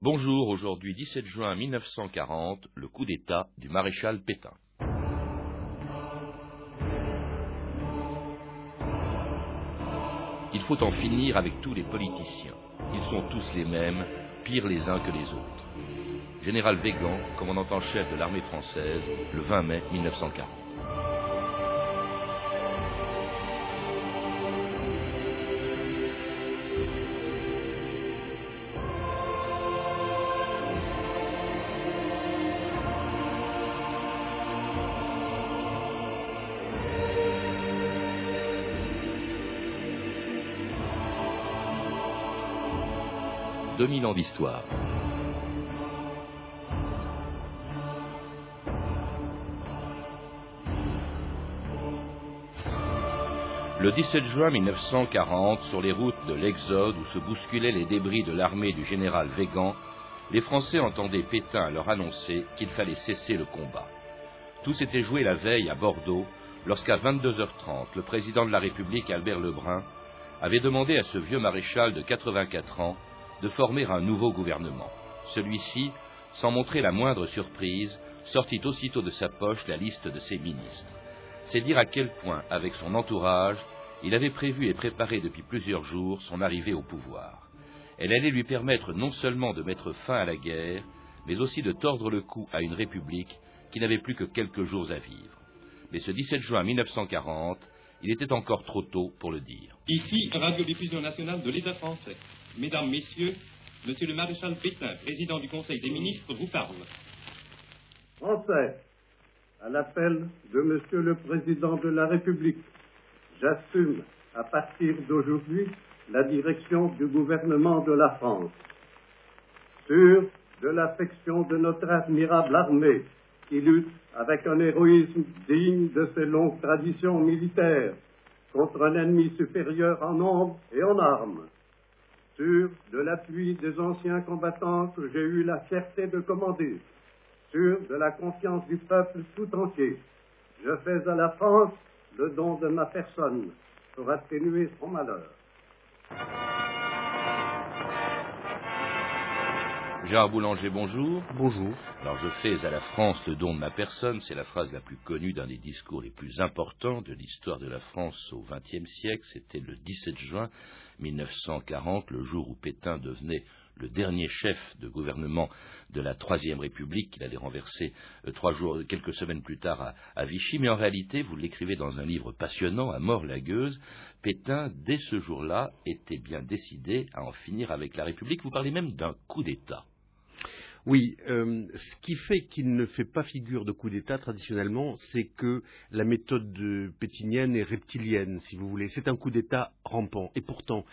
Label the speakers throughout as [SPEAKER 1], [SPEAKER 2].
[SPEAKER 1] Bonjour, aujourd'hui 17 juin 1940, le coup d'État du maréchal Pétain. Il faut en finir avec tous les politiciens. Ils sont tous les mêmes, pires les uns que les autres. Général Végan, commandant en chef de l'armée française, le 20 mai 1940. 2000 ans d'histoire. Le 17 juin 1940, sur les routes de l'Exode où se bousculaient les débris de l'armée du général Végan, les Français entendaient Pétain leur annoncer qu'il fallait cesser le combat. Tout s'était joué la veille à Bordeaux, lorsqu'à 22h30, le président de la République, Albert Lebrun, avait demandé à ce vieux maréchal de 84 ans de former un nouveau gouvernement. Celui-ci, sans montrer la moindre surprise, sortit aussitôt de sa poche la liste de ses ministres. C'est dire à quel point, avec son entourage, il avait prévu et préparé depuis plusieurs jours son arrivée au pouvoir. Elle allait lui permettre non seulement de mettre fin à la guerre, mais aussi de tordre le cou à une république qui n'avait plus que quelques jours à vivre. Mais ce 17 juin 1940, il était encore trop tôt pour le dire.
[SPEAKER 2] Ici, radiodiffusion nationale de l'État français. Mesdames, Messieurs, Monsieur le maréchal Pétain, président du Conseil des ministres, vous parle.
[SPEAKER 3] Français, à l'appel de Monsieur le Président de la République, j'assume à partir d'aujourd'hui la direction du gouvernement de la France. Sûr de l'affection de notre admirable armée qui lutte avec un héroïsme digne de ses longues traditions militaires contre un ennemi supérieur en nombre et en armes sûr de l'appui des anciens combattants que j'ai eu la fierté de commander, sûr de la confiance du peuple tout entier. Je fais à la France le don de ma personne pour atténuer son malheur.
[SPEAKER 1] Gérard Boulanger, bonjour.
[SPEAKER 4] Bonjour.
[SPEAKER 1] Alors je fais à la France le don de ma personne, c'est la phrase la plus connue d'un des discours les plus importants de l'histoire de la France au XXe siècle. C'était le 17 juin 1940, le jour où Pétain devenait le dernier chef de gouvernement de la Troisième République, qu'il allait renverser euh, trois jours, quelques semaines plus tard à, à, Vichy. Mais en réalité, vous l'écrivez dans un livre passionnant, à mort lagueuse, Pétain, dès ce jour-là, était bien décidé à en finir avec la République. Vous parlez même d'un coup d'État.
[SPEAKER 4] Oui, euh, ce qui fait qu'il ne fait pas figure de coup d'État traditionnellement, c'est que la méthode pétinienne est reptilienne, si vous voulez. C'est un coup d'État rampant. Et pourtant,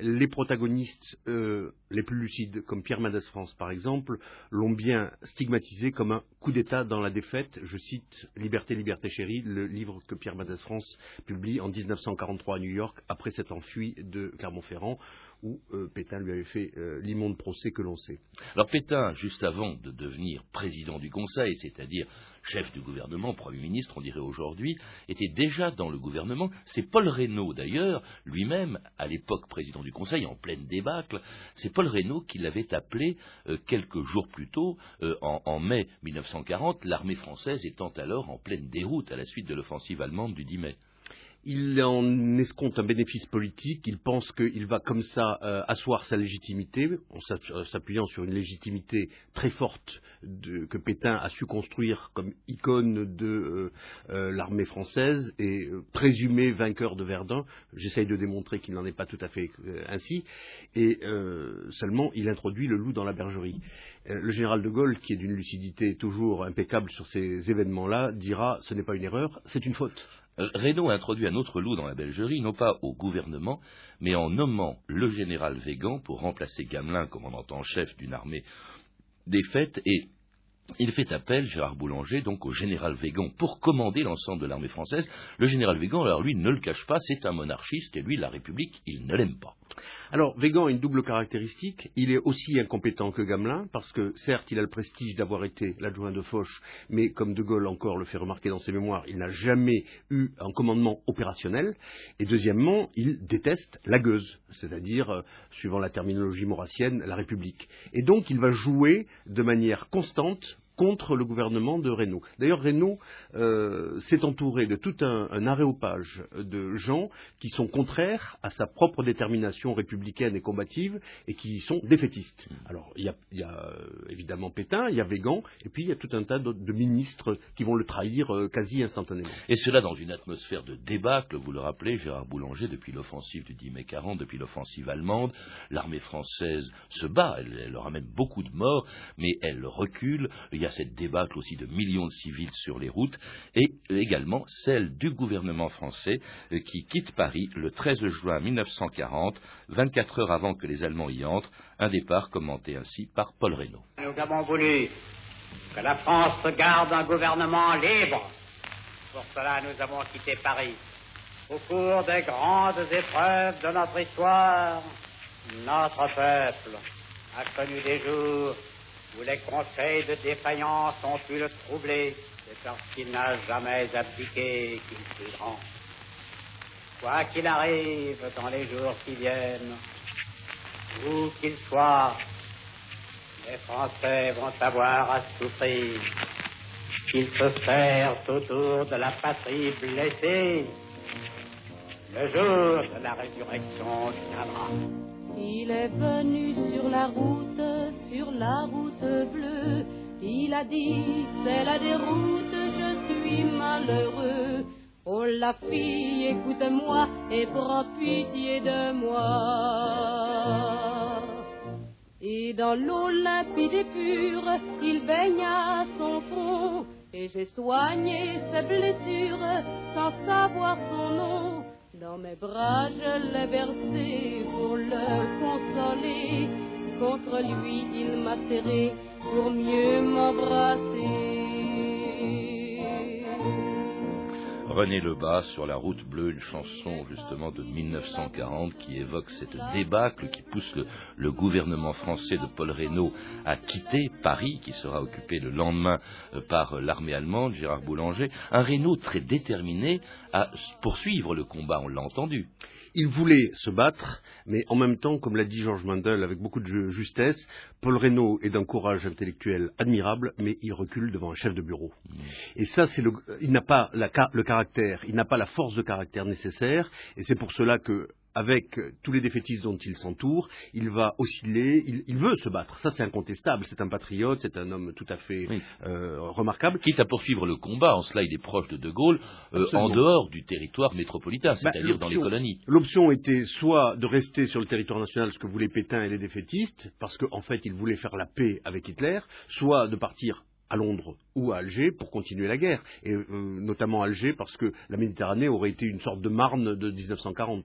[SPEAKER 4] les protagonistes euh, les plus lucides, comme Pierre Mendès France par exemple, l'ont bien stigmatisé comme un coup d'État dans la défaite. Je cite Liberté, liberté chérie, le livre que Pierre Mendès France publie en 1943 à New York après s'être enfui de Clermont-Ferrand où euh, Pétain lui avait fait euh, l'immonde procès que l'on sait.
[SPEAKER 1] Alors Pétain, juste avant de devenir président du Conseil, c'est-à-dire chef du gouvernement, Premier ministre, on dirait aujourd'hui, était déjà dans le gouvernement. C'est Paul Reynaud, d'ailleurs, lui-même, à l'époque président du Conseil, en pleine débâcle, c'est Paul Reynaud qui l'avait appelé euh, quelques jours plus tôt, euh, en, en, mai 1940, l'armée française étant alors en pleine déroute à la suite de l'offensive allemande du 10 mai
[SPEAKER 4] il en escompte un bénéfice politique, il pense qu'il va comme ça euh, asseoir sa légitimité, en euh, s'appuyant sur une légitimité très forte que Pétain a su construire comme icône de euh, l'armée française et présumé vainqueur de Verdun. J'essaye de démontrer qu'il n'en est pas tout à fait ainsi. Et seulement, il introduit le loup dans la bergerie. le général de Gaulle, qui est d'une lucidité toujours impeccable sur ces événements-là, dira ce n'est pas une erreur, c'est une faute.
[SPEAKER 1] Reynaud a introduit un autre loup dans la Belgerie, non pas au gouvernement, mais en nommant le général Végan pour remplacer Gamelin, commandant en chef d'une armée défaite, et il fait appel, Gérard Boulanger, donc au général Végan pour commander l'ensemble de l'armée française. Le général Végan, alors lui, ne le cache pas, c'est un monarchiste et lui, la République, il ne l'aime pas.
[SPEAKER 4] Alors, Végan a une double caractéristique. Il est aussi incompétent que Gamelin, parce que certes, il a le prestige d'avoir été l'adjoint de Foch, mais comme De Gaulle encore le fait remarquer dans ses mémoires, il n'a jamais eu un commandement opérationnel. Et deuxièmement, il déteste la gueuse, c'est-à-dire, euh, suivant la terminologie maurassienne, la République. Et donc, il va jouer de manière constante contre le gouvernement de Reynaud. D'ailleurs, Reynaud euh, s'est entouré de tout un, un, aréopage de gens qui sont contraires à sa propre détermination républicaine et combative et qui sont défaitistes. Alors, il y a, euh, évidemment Pétain, il y a Végan, et puis il y a tout un tas de, ministres qui vont le trahir euh, quasi instantanément.
[SPEAKER 1] Et cela dans une atmosphère de débâcle, vous le rappelez, Gérard Boulanger, depuis l'offensive du 10 mai 40, depuis l'offensive allemande, l'armée française se bat, elle, elle ramène beaucoup de morts, mais elle recule. Cette débâcle aussi de millions de civils sur les routes, et également celle du gouvernement français euh, qui quitte Paris le 13 juin 1940, 24 heures avant que les Allemands y entrent, un départ commenté ainsi par Paul Reynaud.
[SPEAKER 5] Nous avons voulu que la France garde un gouvernement libre. Pour cela, nous avons quitté Paris. Au cours des grandes épreuves de notre histoire, notre peuple a connu des jours où les conseils de défaillance ont pu le troubler, c'est parce qu'il n'a jamais abdiqué qu'il fut grand. Quoi qu'il arrive dans les jours qui viennent, où qu'il soit, les Français vont avoir à souffrir qu'ils se serrent autour de la patrie blessée. Le jour de la résurrection viendra.
[SPEAKER 6] Il est venu sur la route, sur la route bleue. Il a dit, c'est la déroute, je suis malheureux. Oh la fille, écoute-moi et prends pitié de moi. Et dans l'eau limpide et pure, il baigna son front. Et j'ai soigné ses blessures sans savoir son nom. Dans mes bras je l'ai versé pour le consoler. Contre lui il m'a serré pour mieux m'embrasser.
[SPEAKER 1] René Lebas sur la route bleue, une chanson justement de 1940 qui évoque cette débâcle qui pousse le, le gouvernement français de Paul Reynaud à quitter Paris, qui sera occupé le lendemain euh, par l'armée allemande, Gérard Boulanger. Un Reynaud très déterminé à poursuivre le combat, on l'a entendu.
[SPEAKER 4] Il voulait se battre, mais en même temps, comme l'a dit Georges Mandel avec beaucoup de justesse, Paul Reynaud est d'un courage intellectuel admirable, mais il recule devant un chef de bureau. Mmh. Et ça, c'est il n'a pas la, le caractère, il n'a pas la force de caractère nécessaire, et c'est pour cela que avec tous les défaitistes dont il s'entoure, il va osciller, il, il, veut se battre. Ça, c'est incontestable. C'est un patriote, c'est un homme tout à fait oui. euh, remarquable.
[SPEAKER 1] Quitte à poursuivre le combat, en cela il est proche de De Gaulle, euh, en dehors du territoire métropolitain, c'est-à-dire bah, dans les colonies.
[SPEAKER 4] L'option était soit de rester sur le territoire national, ce que voulaient Pétain et les défaitistes, parce qu'en en fait, ils voulaient faire la paix avec Hitler, soit de partir à Londres ou à Alger pour continuer la guerre, et euh, notamment Alger parce que la Méditerranée aurait été une sorte de Marne de 1940.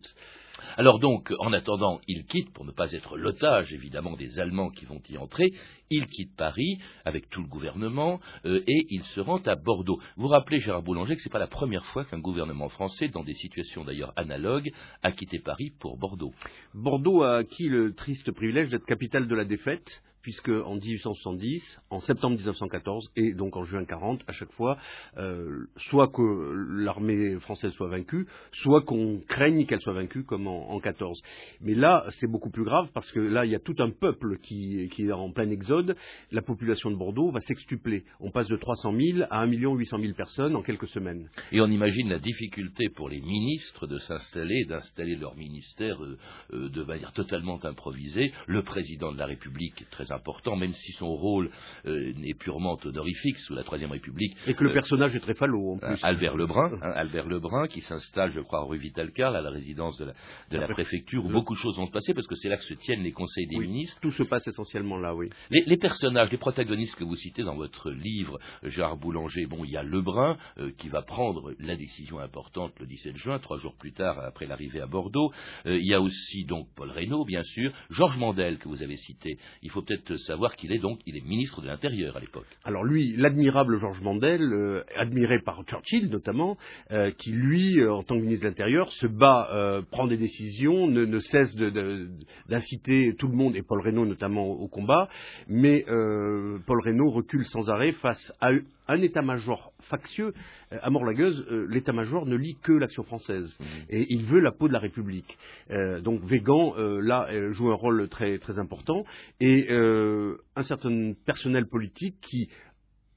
[SPEAKER 1] Alors donc, en attendant, il quitte, pour ne pas être l'otage évidemment des Allemands qui vont y entrer, il quitte Paris avec tout le gouvernement euh, et il se rend à Bordeaux. Vous rappelez, Gérard Boulanger, que ce n'est pas la première fois qu'un gouvernement français, dans des situations d'ailleurs analogues, a quitté Paris pour Bordeaux.
[SPEAKER 4] Bordeaux a acquis le triste privilège d'être capitale de la défaite puisque en 1870, en septembre 1914 et donc en juin 40, à chaque fois, euh, soit que l'armée française soit vaincue, soit qu'on craigne qu'elle soit vaincue comme en, en 14. Mais là, c'est beaucoup plus grave parce que là, il y a tout un peuple qui, est en plein exode. La population de Bordeaux va s'extupler. On passe de 300 000 à 1 800 000 personnes en quelques semaines.
[SPEAKER 1] Et on imagine la difficulté pour les ministres de s'installer, d'installer leur ministère euh, euh, de manière totalement improvisée. Le président de la République est très important, même si son rôle euh, est purement honorifique sous la Troisième République.
[SPEAKER 4] Et que le personnage est très falot en plus.
[SPEAKER 1] Albert Lebrun, hein, Albert Lebrun, qui s'installe, je crois, rue Vital-Carl, à la résidence de la, de la préfecture, où beaucoup de choses vont se passer, parce que c'est là que se tiennent les conseils des
[SPEAKER 4] oui,
[SPEAKER 1] ministres.
[SPEAKER 4] Tout se passe essentiellement là, oui.
[SPEAKER 1] Les, les, personnages, les protagonistes que vous citez dans votre livre, Gérard Boulanger, bon, il y a Lebrun, euh, qui va prendre la décision importante le 17 juin, trois jours plus tard, après l'arrivée à Bordeaux. Euh, il y a aussi, donc, Paul Reynaud, bien sûr, Georges Mandel, que vous avez cité. Il faut peut-être savoir qu'il est donc il est ministre de l'Intérieur à l'époque.
[SPEAKER 4] Alors lui, l'admirable Georges Mandel, euh, admiré par Churchill notamment, euh, qui lui, euh, en tant que ministre de l'Intérieur, se bat, prend des décisions, ne, cesse d'inciter tout le monde, et Paul Reynaud notamment, au combat, mais Paul Reynaud recule sans arrêt face à un état-major factieux, euh, à Morlagueuse, euh, l'état-major ne lit que l'action française. Mmh. Et il veut la peau de la République. Euh, donc Végan, là, joue un rôle très, très important. Et un certain personnel politique qui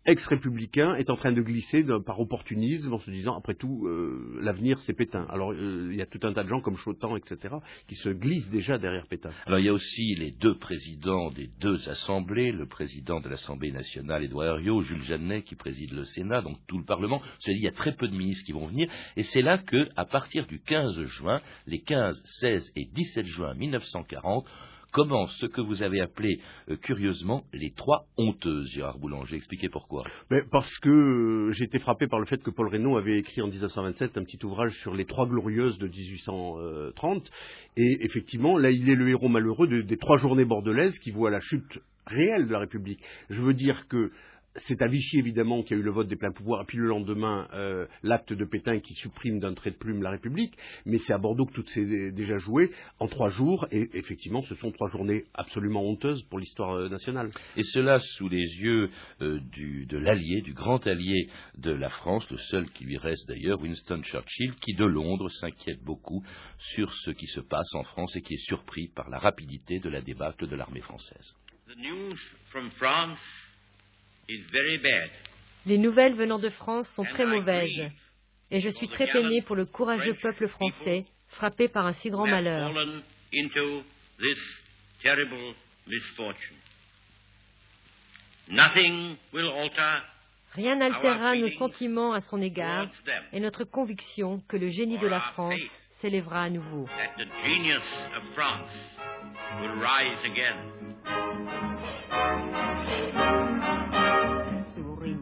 [SPEAKER 4] ex-républicain est en train de glisser par opportunisme en se disant après tout euh, l'avenir c'est Pétain. Alors euh, il y a tout un tas de gens comme Chotan etc qui se glissent déjà derrière Pétain.
[SPEAKER 1] Alors il y a aussi les deux présidents des deux assemblées, le président de l'Assemblée nationale Édouard Herriot, Jules Jeannet qui préside le Sénat, donc tout le Parlement. C'est-à-dire il y a très peu de ministres qui vont venir et c'est là que à partir du 15 juin, les 15, 16 et 17 juin 1940 commence ce que vous avez appelé euh, curieusement les trois honteuses, Gérard Boulanger. Expliquez pourquoi.
[SPEAKER 4] parce que euh, j'ai été frappé par le fait que Paul Reynaud avait écrit en 1927 un petit ouvrage sur les trois glorieuses de 1830. Et effectivement, là, il est le héros malheureux des trois journées bordelaises qui voient la chute réelle de la République. Je veux dire que c'est à Vichy, évidemment, qu'il y a eu le vote des pleins pouvoirs, et puis le lendemain, euh, l'acte de Pétain qui supprime d'un trait de plume la République. Mais c'est à Bordeaux que tout s'est déjà joué en trois jours, et effectivement, ce sont trois journées absolument honteuses pour l'histoire euh, nationale.
[SPEAKER 1] Et cela sous les yeux euh, de l'allié, du grand allié de la France, le seul qui lui reste d'ailleurs, Winston Churchill, qui de Londres s'inquiète beaucoup sur ce qui se passe en France et qui est surpris par la rapidité de la débâcle de l'armée française.
[SPEAKER 7] Les nouvelles venant de France sont très mauvaises, et je suis très peiné pour le courageux peuple français frappé par un si grand malheur. Rien n'altérera nos sentiments à son égard et notre conviction que le génie de la France s'élèvera à nouveau.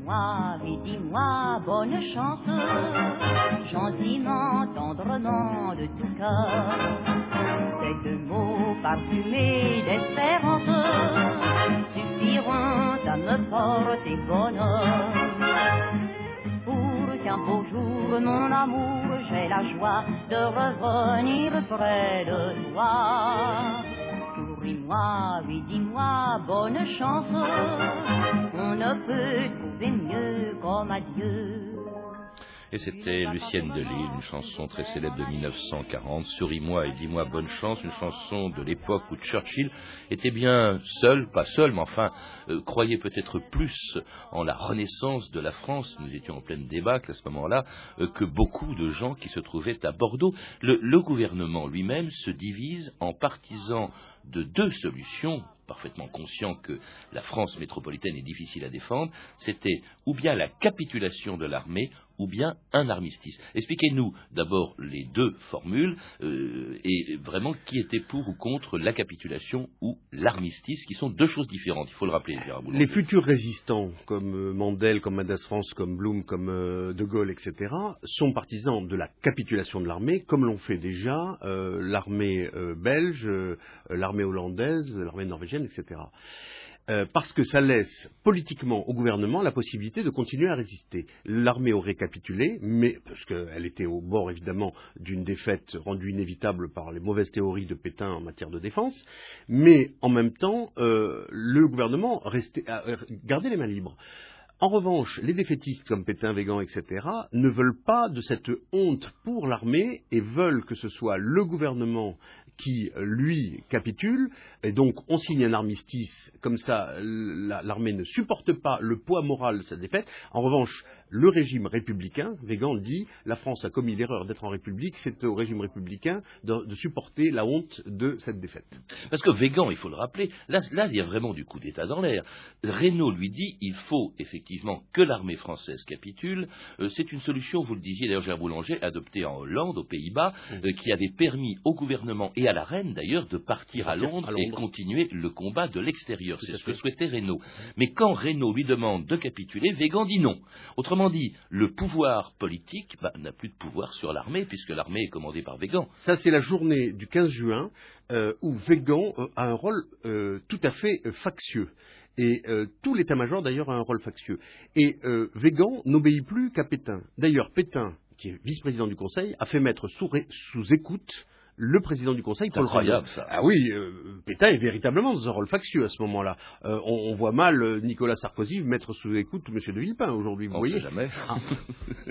[SPEAKER 8] Dis-moi, oui, dis-moi, bonne chance, gentiment, tendrement, de tout cœur. Ces deux mots parfumés d'espérance suffiront à me porter bonheur. Pour qu'un beau jour, mon amour, j'ai la joie de revenir près de toi. Souris-moi, oui, dis-moi, bonne chance, on ne peut
[SPEAKER 1] Et c'était Lucienne Delisle, une chanson très célèbre de 1940, Souris-moi et dis-moi bonne chance, une chanson de l'époque où Churchill était bien seul, pas seul, mais enfin, euh, croyait peut-être plus en la renaissance de la France, nous étions en pleine débâcle à ce moment-là, euh, que beaucoup de gens qui se trouvaient à Bordeaux. le gouvernement lui-même se divise en partisans de deux solutions, parfaitement conscient que la France métropolitaine est difficile à défendre, c'était ou bien la capitulation de l'armée, ou bien un armistice. Expliquez-nous d'abord les deux formules euh, et vraiment qui était pour ou contre la capitulation ou l'armistice, qui sont deux choses différentes, il faut le rappeler.
[SPEAKER 4] Les futurs résistants, comme euh, Mandel, comme Mandas France, comme Blum, comme euh, De Gaulle, etc., sont partisans de la capitulation de l'armée, comme l'ont fait déjà l'armée belge, l'armée hollandaise, l'armée norvégienne, etc. Euh, parce que ça laisse politiquement au gouvernement la possibilité de continuer à résister. L'armée aurait capitulé, mais parce qu'elle était au bord évidemment d'une défaite rendue inévitable par les mauvaises théories de Pétain en matière de défense, mais en même temps, euh, le gouvernement restait, gardait les mains libres. En revanche, les défaitistes comme Pétain, Végan, etc., ne veulent pas de cette honte pour l'armée et veulent que ce soit le gouvernement qui, lui, capitule, et donc on signe un armistice, comme ça l'armée ne supporte pas le poids moral de cette défaite. En revanche, le régime républicain, Végan dit, la France a commis l'erreur d'être en république, c'est au régime républicain de, supporter la honte de cette défaite.
[SPEAKER 1] Parce que Végan, il faut le rappeler, là, il y a vraiment du coup d'État dans l'air. Reynaud lui dit, il faut effectivement que l'armée française capitule. Euh, c'est une solution, vous le disiez d'ailleurs, Gérard Boulanger, adoptée en Hollande, aux Pays-Bas, euh, qui avait permis au gouvernement et à la reine d'ailleurs de partir à Londres, et continuer le combat de l'extérieur. C'est ce que souhaitait Reynaud. Mais quand Reynaud lui demande de capituler, Végan dit non. Autrement Autrement dit, le pouvoir politique bah, n'a plus de pouvoir sur l'armée, puisque l'armée est commandée par Végan.
[SPEAKER 4] Ça, c'est la journée du 15 juin euh, où Végan euh, a un rôle euh, tout à fait factieux. Et tout l'état-major, d'ailleurs, a un rôle factieux. Et Végan n'obéit plus qu'à Pétain. D'ailleurs, Pétain, qui est vice-président du Conseil, a fait mettre sous écoute le président du Conseil,
[SPEAKER 1] Paul incroyable, ça.
[SPEAKER 4] Ah oui, euh, Pétain est véritablement dans un rôle factieux à ce moment-là. Euh, on, voit mal euh, Nicolas Sarkozy mettre sous écoute M. de Villepin aujourd'hui, vous
[SPEAKER 1] on
[SPEAKER 4] voyez.
[SPEAKER 1] Sait jamais. Ah.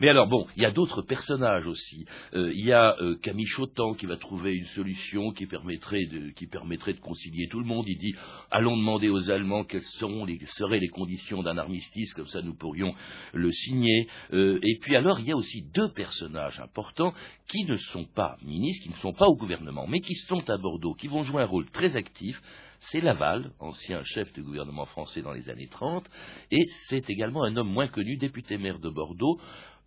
[SPEAKER 1] Mais alors bon, il y a d'autres personnages aussi. il y a Camille Chotan qui va trouver une solution qui permettrait de, qui permettrait de concilier tout le monde. Il dit allons demander aux Allemands quelles seront les, seraient les conditions d'un armistice, comme ça nous pourrions le signer. et puis alors il y a aussi deux personnages importants qui ne sont pas ministres, qui ne sont pas au gouvernement, mais qui sont à Bordeaux, qui vont jouer un rôle très actif, c'est Laval, ancien chef du gouvernement français dans les années 30, et c'est également un homme moins connu, député maire de Bordeaux,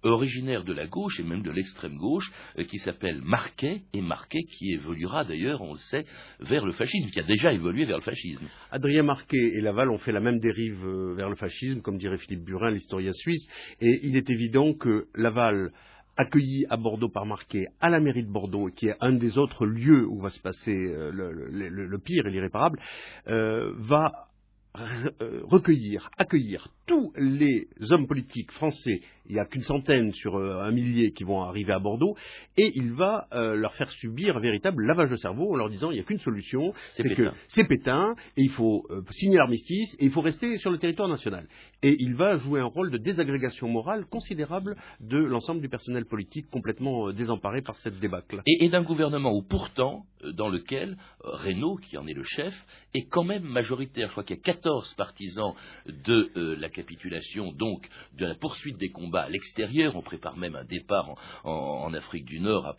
[SPEAKER 1] originaire de la gauche et même de l'extrême gauche, euh, qui s'appelle Marquet, et Marquet qui évoluera d'ailleurs, on le sait, vers le fascisme, qui a déjà évolué vers le fascisme.
[SPEAKER 4] Adrien Marquet et Laval ont fait la même dérive euh, vers le fascisme, comme dirait Philippe Burin, l'historien suisse, et il est évident que Laval accueilli à Bordeaux par Marquet à la mairie de Bordeaux, qui est un des autres lieux où va se passer euh, le, pire et l'irréparable, euh, va recueillir, accueillir tous les hommes politiques français, il n'y a qu'une centaine sur euh, un millier qui vont arriver à Bordeaux, et il va euh, leur faire subir un véritable lavage de cerveau en leur disant il n'y a qu'une solution, c'est que c'est Pétain, et il faut signer l'armistice, et il faut rester sur le territoire national. Et il va jouer un rôle de désagrégation morale considérable de l'ensemble du personnel politique complètement désemparé par cette débâcle.
[SPEAKER 1] Et, et d'un gouvernement où pourtant, dans lequel Reynaud, qui en est le chef, est quand même majoritaire. Je crois qu'il y a 14 partisans de euh, la capitulation, donc de la poursuite des combats à l'extérieur. On prépare même un départ en, Afrique du Nord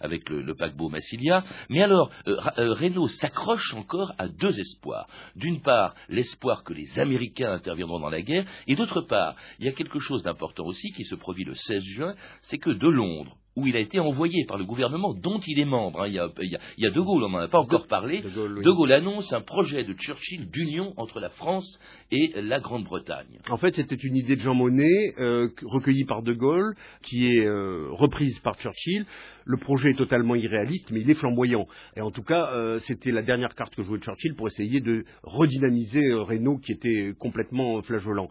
[SPEAKER 1] avec le, paquebot Massilia. Mais alors, euh, euh, Renault s'accroche encore à deux espoirs. D'une part, l'espoir que les Américains interviendront dans la guerre, et d'autre part, il y a quelque chose d'important aussi qui se produit le 16 juin, c'est que de Londres, où il a été envoyé par le gouvernement dont il est membre. Hein. Il, y a, De Gaulle, on n'en a pas encore parlé. De Gaulle, annonce un projet de Churchill d'union entre la France et la Grande-Bretagne.
[SPEAKER 4] En fait, c'était une idée de Jean Monnet, euh, recueillie par De Gaulle, qui est euh, reprise par Churchill. Le projet est totalement irréaliste, mais il est flamboyant. Et en tout cas, euh, c'était la dernière carte que jouait Churchill pour essayer de redynamiser Renault, qui était complètement flageolant.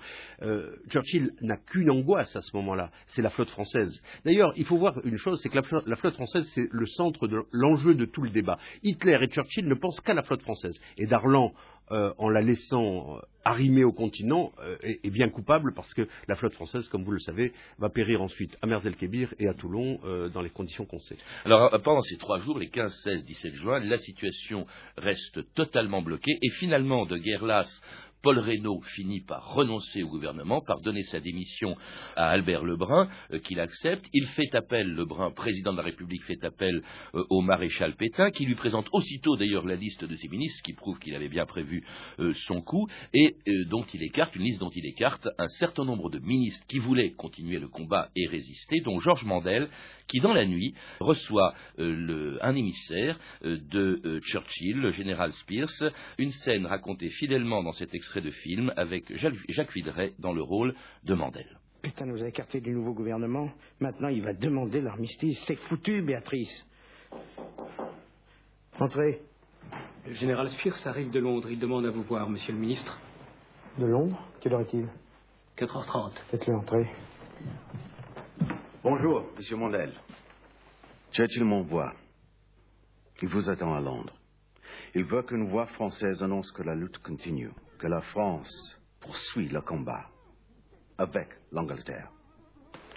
[SPEAKER 4] Churchill n'a qu'une angoisse à ce moment-là, c'est la flotte française. D'ailleurs, il faut voir une chose, c'est que la flotte, française, c'est le centre de l'enjeu de tout le débat. Hitler et Churchill ne pensent qu'à la flotte française. Et Darlan, euh, en la laissant euh, arrimer au continent, euh, est, bien coupable parce que la flotte française, comme vous le savez, va périr ensuite à Merzel-Kébir et à Toulon dans les conditions qu'on sait.
[SPEAKER 1] Alors pendant ces trois jours, les 15, 16, 17 juin, la situation reste totalement bloquée et finalement, de guerre lasse, Paul Reynaud finit par renoncer au gouvernement, par donner sa démission à Albert Lebrun, euh, qu'il accepte. Il fait appel, Lebrun, président de la République, fait appel euh, au maréchal Pétain, qui lui présente aussitôt d'ailleurs la liste de ses ministres, qui prouve qu'il avait bien prévu euh, son coup, et dont il écarte, une liste dont il écarte un certain nombre de ministres qui voulaient continuer le combat et résister, dont Georges Mandel, qui dans la nuit reçoit un émissaire de Churchill, le général Spears, une scène racontée fidèlement dans cet extrait de film avec Jacques Vidret dans le rôle de Mandel.
[SPEAKER 9] Pétain nous a écartés du nouveau gouvernement. Maintenant, il va demander l'armistice. C'est foutu, Béatrice. Entrez.
[SPEAKER 10] Le général Spears arrive de Londres. Il demande à vous voir, monsieur le ministre.
[SPEAKER 9] De Londres? Quelle heure est-il?
[SPEAKER 10] 4h30.
[SPEAKER 9] Faites-le entrer.
[SPEAKER 11] Bonjour, monsieur Mandel. Churchill m'envoie. Il vous attend à Londres. Il veut qu'une voix française annonce que la lutte continue que la France poursuit le combat avec l'Angleterre.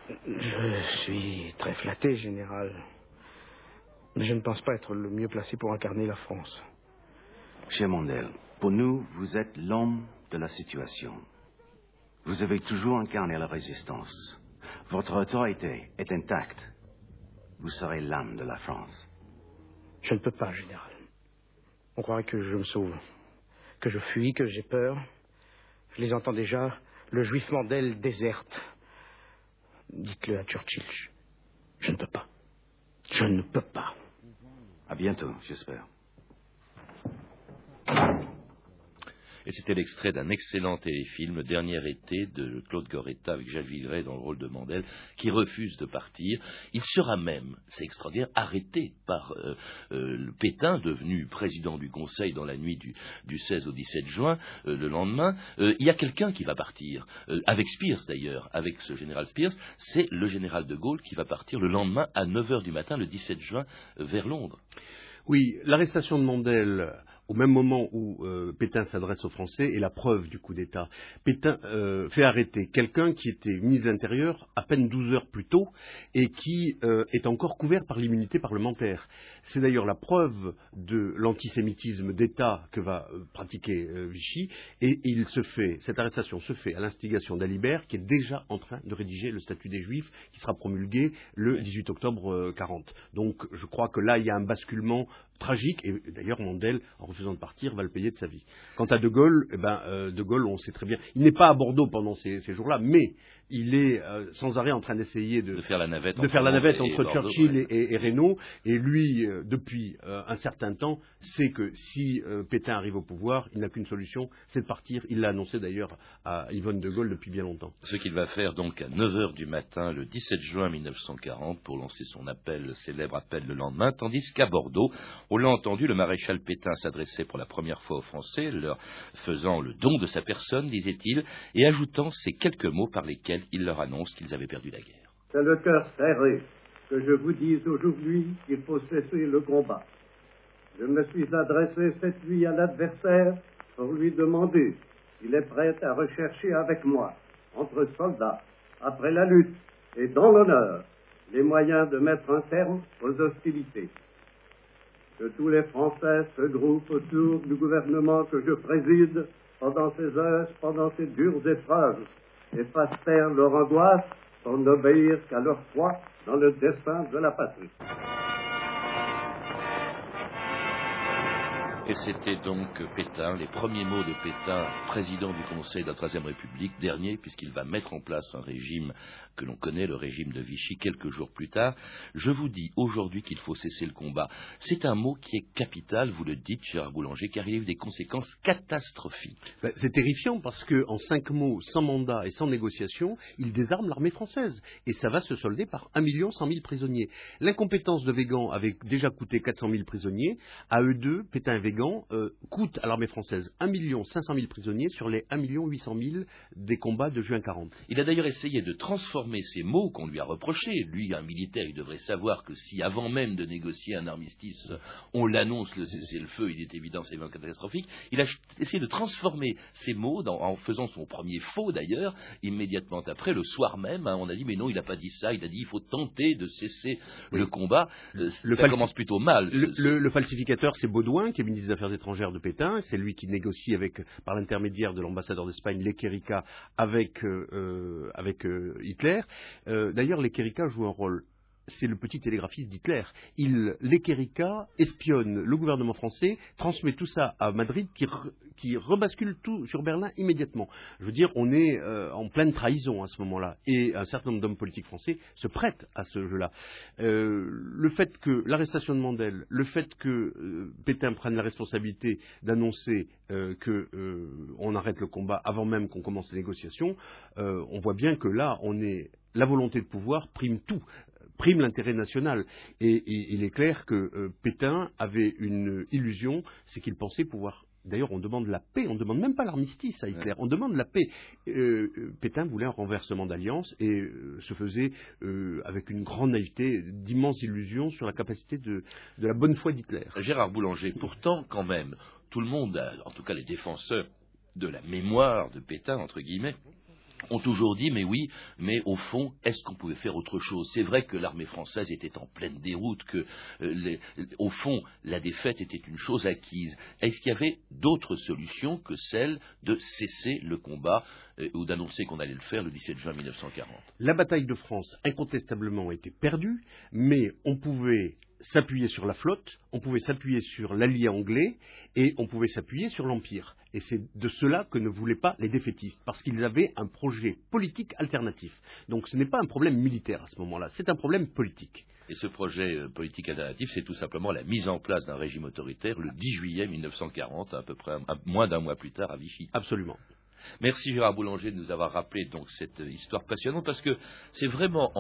[SPEAKER 9] Je suis très flatté, général. Mais je ne pense pas être le mieux placé pour incarner la France.
[SPEAKER 11] Cher Mondel, pour nous, vous êtes l'homme de la situation. Vous avez toujours incarné la résistance. Votre autorité est intacte. Vous serez l'âme de la France.
[SPEAKER 9] Je ne peux pas, général. On croirait que je me sauve que je fuis, que j'ai peur. Je les entends déjà. Le juif Mandel déserte. Dites-le à Churchill. Je, ne peux pas. Je ne peux pas.
[SPEAKER 11] À bientôt, j'espère.
[SPEAKER 1] Et c'était l'extrait d'un excellent téléfilm, dernier été, de Claude Goretta avec Jacques Villeray dans le rôle de Mandel, qui refuse de partir. Il sera même, c'est extraordinaire, arrêté par euh, euh, Pétain, devenu président du Conseil dans la nuit du, 16 au 17 juin, euh, le lendemain. il y a quelqu'un qui va partir, avec Spears d'ailleurs, avec ce général Spears, c'est le général de Gaulle qui va partir le lendemain à 9 h du matin, le 17 juin, vers Londres.
[SPEAKER 4] Oui, l'arrestation de Mandel au même moment où euh, Pétain s'adresse aux Français est la preuve du coup d'État. Pétain euh, fait arrêter quelqu'un qui était ministre de l'Intérieur à peine 12 heures plus tôt et qui euh, est encore couvert par l'immunité parlementaire. C'est d'ailleurs la preuve de l'antisémitisme d'État que va pratiquer Vichy et il se fait, cette arrestation se fait à l'instigation d'Alibert qui est déjà en train de rédiger le statut des Juifs qui sera promulgué le 18 octobre 40. Donc je crois que là il y a un basculement tragique et d'ailleurs Mandel en refusant de partir, va le payer de sa vie. Quant à De Gaulle, eh ben, euh, De Gaulle, on sait très bien, il n'est pas à Bordeaux pendant ces, ces jours-là, mais il est euh, sans arrêt en train d'essayer de,
[SPEAKER 1] faire la navette,
[SPEAKER 4] entre, Churchill et, et, Reynaud. Et lui, euh, depuis euh, un certain temps, sait que si Pétain arrive au pouvoir, il n'a qu'une solution, c'est de partir. Il l'a annoncé d'ailleurs à Yvonne de Gaulle depuis bien longtemps.
[SPEAKER 1] Ce qu'il va faire donc à 9 h du matin, le 17 juin 1940, pour lancer son appel, le célèbre appel le lendemain, tandis qu'à Bordeaux, on l'a entendu, le maréchal Pétain s'adressait pour la première fois aux Français, leur faisant le don de sa personne, disait-il, et ajoutant ces quelques mots par lesquels il leur annonce qu'ils avaient perdu la guerre.
[SPEAKER 3] C'est le cœur serré que je vous dise aujourd'hui qu'il faut cesser le combat. Je me suis adressé cette nuit à l'adversaire pour lui demander s'il est prêt à rechercher avec moi, entre soldats, après la lutte et dans l'honneur, les moyens de mettre un terme aux hostilités. Que tous les Français se groupent autour du gouvernement que je préside pendant ces heures, pendant ces dures épreuves, et taire leur angoisse pour n'obéir qu'à leur foi dans le destin de la patrie.
[SPEAKER 1] Et c'était donc Pétain, les premiers mots de Pétain, président du Conseil de la Troisième République, dernier, puisqu'il va mettre en place un régime que l'on connaît, le régime de Vichy, quelques jours plus tard. Je vous dis aujourd'hui qu'il faut cesser le combat. C'est un mot qui est capital, vous le dites, Gérard Boulanger, car il y a des conséquences catastrophiques.
[SPEAKER 4] Ben, c'est terrifiant parce qu'en cinq mots, sans mandat et sans négociation, il désarme l'armée française. Et ça va se solder par un million cent mille prisonniers. L'incompétence de Végan avait déjà coûté 400 000 prisonniers. À eux deux, Pétain et Végan euh, coûte à l'armée française 1 500 000 prisonniers sur les 1 800 000 des combats de juin 40.
[SPEAKER 1] Il a d'ailleurs essayé de transformer ces mots qu'on lui a reprochés. Lui, un militaire, il devrait savoir que si avant même de négocier un armistice, on l'annonce le cessez-le-feu, il est évident, c'est vraiment catastrophique. Il a essayé de transformer ces mots en faisant son premier faux d'ailleurs, immédiatement après, le soir même, hein, on a dit mais non, il n'a pas dit ça, il a dit il faut tenter de cesser le combat. Le, ça commence plutôt mal.
[SPEAKER 4] Le, le falsificateur, c'est Baudouin, qui est ministre des Affaires étrangères de Pétain. C'est lui qui négocie avec, par l'intermédiaire de l'ambassadeur d'Espagne, l'Equerica, avec, euh, euh, avec euh, Hitler. D'ailleurs, l'Equerica joue un rôle c'est le petit télégraphiste d'Hitler. Il, l'Equerica espionne le gouvernement français, transmet tout ça à Madrid, qui, rebascule tout sur Berlin immédiatement. Je veux dire, on est euh, en pleine trahison à ce moment-là, et un certain nombre d'hommes politiques français se prêtent à ce jeu-là. Euh, le fait que l'arrestation de Mandel, le fait que euh, Pétain prenne la responsabilité d'annoncer qu'on arrête le combat avant même qu'on commence les négociations, on voit bien que là, on est la volonté de pouvoir prime tout prime l'intérêt national. Et, il est clair que euh, Pétain avait une illusion, c'est qu'il pensait pouvoir D'ailleurs, on demande la paix, on ne demande même pas l'armistice à Hitler, on demande la paix. Euh, euh, Pétain voulait un renversement d'alliance et se faisait, avec une grande naïveté, d'immenses illusions sur la capacité de, de la bonne foi d'Hitler.
[SPEAKER 1] Gérard Boulanger, pourtant, quand même, tout le monde, en tout cas les défenseurs de la mémoire de Pétain, entre guillemets, ont toujours dit mais oui, mais au fond, est-ce qu'on pouvait faire autre chose? C'est vrai que l'armée française était en pleine déroute, que euh, au fond, la défaite était une chose acquise. Est-ce qu'il y avait d'autres solutions que celle de cesser le combat euh, ou d'annoncer qu'on allait le faire le 17 juin 1940
[SPEAKER 4] La bataille de France, incontestablement, été perdue, mais on pouvait s'appuyer sur la flotte, on pouvait s'appuyer sur l'allié anglais et on pouvait s'appuyer sur l'Empire. Et c'est de cela que ne voulaient pas les défaitistes, parce qu'ils avaient un projet politique alternatif. Donc ce n'est pas un problème militaire à ce moment-là, c'est un problème politique.
[SPEAKER 1] Et ce projet euh, politique alternatif, c'est tout simplement la mise en place d'un régime autoritaire le 10 juillet 1940, à peu près moins d'un mois plus tard à Vichy.
[SPEAKER 4] Absolument.
[SPEAKER 1] Merci Gérard Boulanger de nous avoir rappelé donc cette histoire passionnante parce que c'est vraiment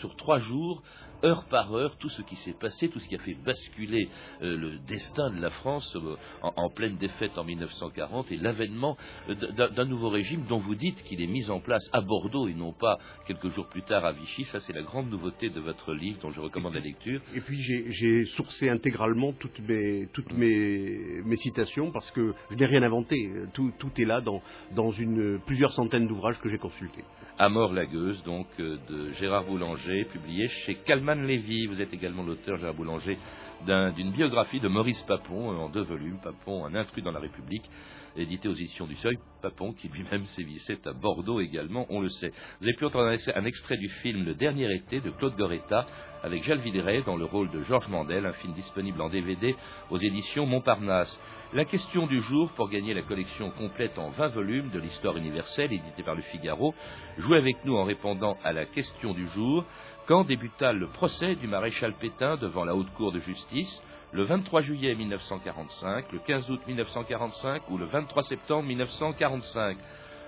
[SPEAKER 1] sur trois jours, heure par heure, tout ce qui s'est passé, tout ce qui a fait basculer euh, le destin de la France euh, en, pleine défaite en 1940 et l'avènement euh, d'un nouveau régime dont vous dites qu'il est mis en place à Bordeaux et non pas quelques jours plus tard à Vichy. Ça, c'est la grande nouveauté de votre livre dont je recommande la lecture.
[SPEAKER 4] Et puis j'ai sourcé intégralement toutes mes, toutes mes, mes citations parce que je n'ai rien inventé. Tout, tout est là dans, dans une, plusieurs centaines d'ouvrages que j'ai consultés.
[SPEAKER 1] À mort la gueuse, donc, de Gérard Boulanger, publié chez Calman Lévy. Vous êtes également l'auteur, Gérard Boulanger, d'une biographie de Maurice Papon, euh, en deux volumes, Papon, un intrus dans la République, édité aux éditions du Seuil, Papon, qui lui-même sévissait à Bordeaux également, on le sait. Vous avez pu entendre un extrait du film Le Dernier été de Claude Goretta, avec Jacques Villeray dans le rôle de Georges Mandel, un film disponible en DVD aux éditions Montparnasse. La question du jour, pour gagner la collection complète en 20 volumes de l'histoire universelle, éditée par le Figaro, jouez avec nous en répondant à la question du jour. Quand débuta le procès du maréchal Pétain devant la Haute Cour de justice le 23 juillet 1945, le 15 août 1945 ou le 23 septembre 1945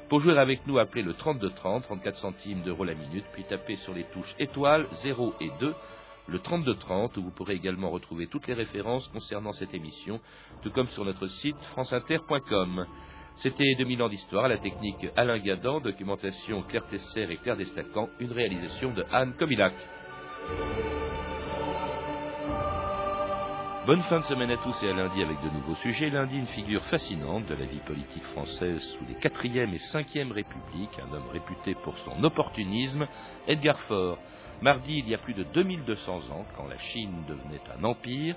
[SPEAKER 1] Pour jouer avec nous, appelez le 3230, 34 centimes d'euros la minute, puis tapez sur les touches étoiles 0 et 2, le 3230, où vous pourrez également retrouver toutes les références concernant cette émission, tout comme sur notre site franceinter.com. C'était 2000 ans d'histoire, la technique Alain Gadan, documentation Claire Tesser et Claire Destacan, une réalisation de Anne Comilac. Bonne fin de semaine à tous et à lundi avec de nouveaux sujets. Lundi, une figure fascinante de la vie politique française sous les 4e et 5e républiques, un homme réputé pour son opportunisme, Edgar Faure. Mardi, il y a plus de 2200 ans, quand la Chine devenait un empire.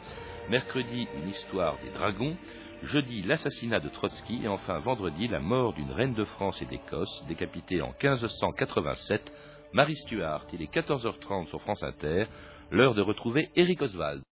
[SPEAKER 1] Mercredi, une histoire des dragons. Jeudi, l'assassinat de Trotsky. Et enfin, vendredi, la mort d'une reine de France et d'Écosse, décapitée en 1587, Marie Stuart. Il est 14h30 sur France Inter. L'heure de retrouver Eric Oswald.